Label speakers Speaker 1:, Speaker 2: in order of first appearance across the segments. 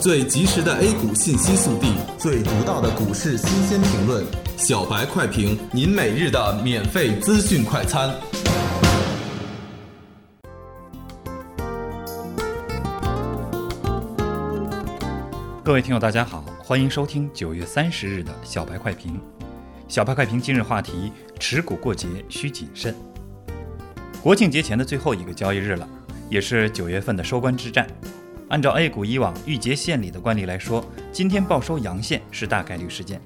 Speaker 1: 最及时的 A 股信息速递，
Speaker 2: 最独到的股市新鲜评论，
Speaker 1: 小白快评，您每日的免费资讯快餐。
Speaker 3: 各位听友，大家好，欢迎收听九月三十日的小白快评。小白快评今日话题：持股过节需谨慎。国庆节前的最后一个交易日了，也是九月份的收官之战。按照 A 股以往郁结线里的惯例来说，今天报收阳线是大概率事件。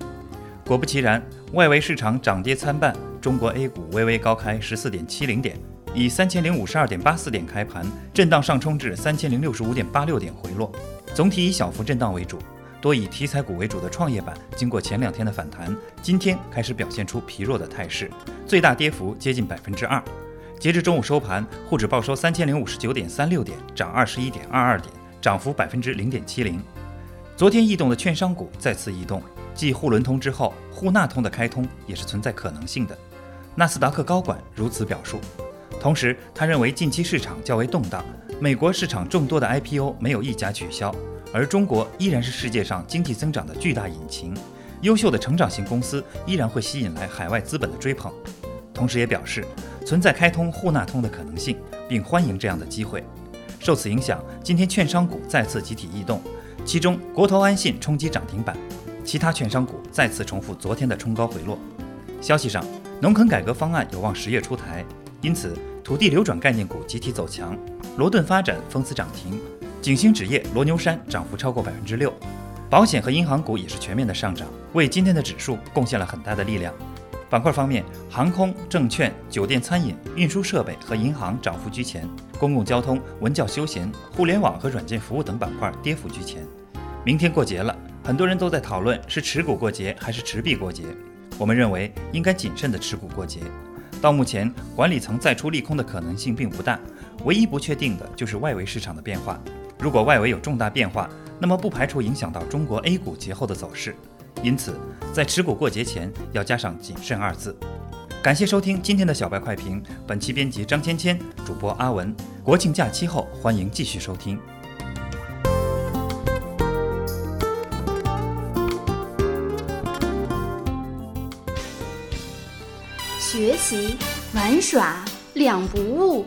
Speaker 3: 果不其然，外围市场涨跌参半，中国 A 股微微高开十四点七零点，以三千零五十二点八四点开盘，震荡上冲至三千零六十五点八六点回落，总体以小幅震荡为主。多以题材股为主的创业板，经过前两天的反弹，今天开始表现出疲弱的态势，最大跌幅接近百分之二。截至中午收盘，沪指报收三千零五十九点三六点，涨二十一点二二点。涨幅百分之零点七零。昨天异动的券商股再次异动，继沪伦通之后，沪纳通的开通也是存在可能性的。纳斯达克高管如此表述。同时，他认为近期市场较为动荡，美国市场众多的 IPO 没有一家取消，而中国依然是世界上经济增长的巨大引擎，优秀的成长型公司依然会吸引来海外资本的追捧。同时，也表示存在开通沪纳通的可能性，并欢迎这样的机会。受此影响，今天券商股再次集体异动，其中国投安信冲击涨停板，其他券商股再次重复昨天的冲高回落。消息上，农垦改革方案有望十月出台，因此土地流转概念股集体走强，罗顿发展封死涨停，景星纸业、罗牛山涨幅超过百分之六，保险和银行股也是全面的上涨，为今天的指数贡献了很大的力量。板块方面，航空、证券、酒店、餐饮、运输设备和银行涨幅居前，公共交通、文教休闲、互联网和软件服务等板块跌幅居前。明天过节了，很多人都在讨论是持股过节还是持币过节。我们认为应该谨慎的持股过节。到目前，管理层再出利空的可能性并不大，唯一不确定的就是外围市场的变化。如果外围有重大变化，那么不排除影响到中国 A 股节后的走势。因此，在持股过节前要加上谨慎二字。感谢收听今天的小白快评，本期编辑张芊芊，主播阿文。国庆假期后，欢迎继续收听。
Speaker 4: 学习玩耍两不误。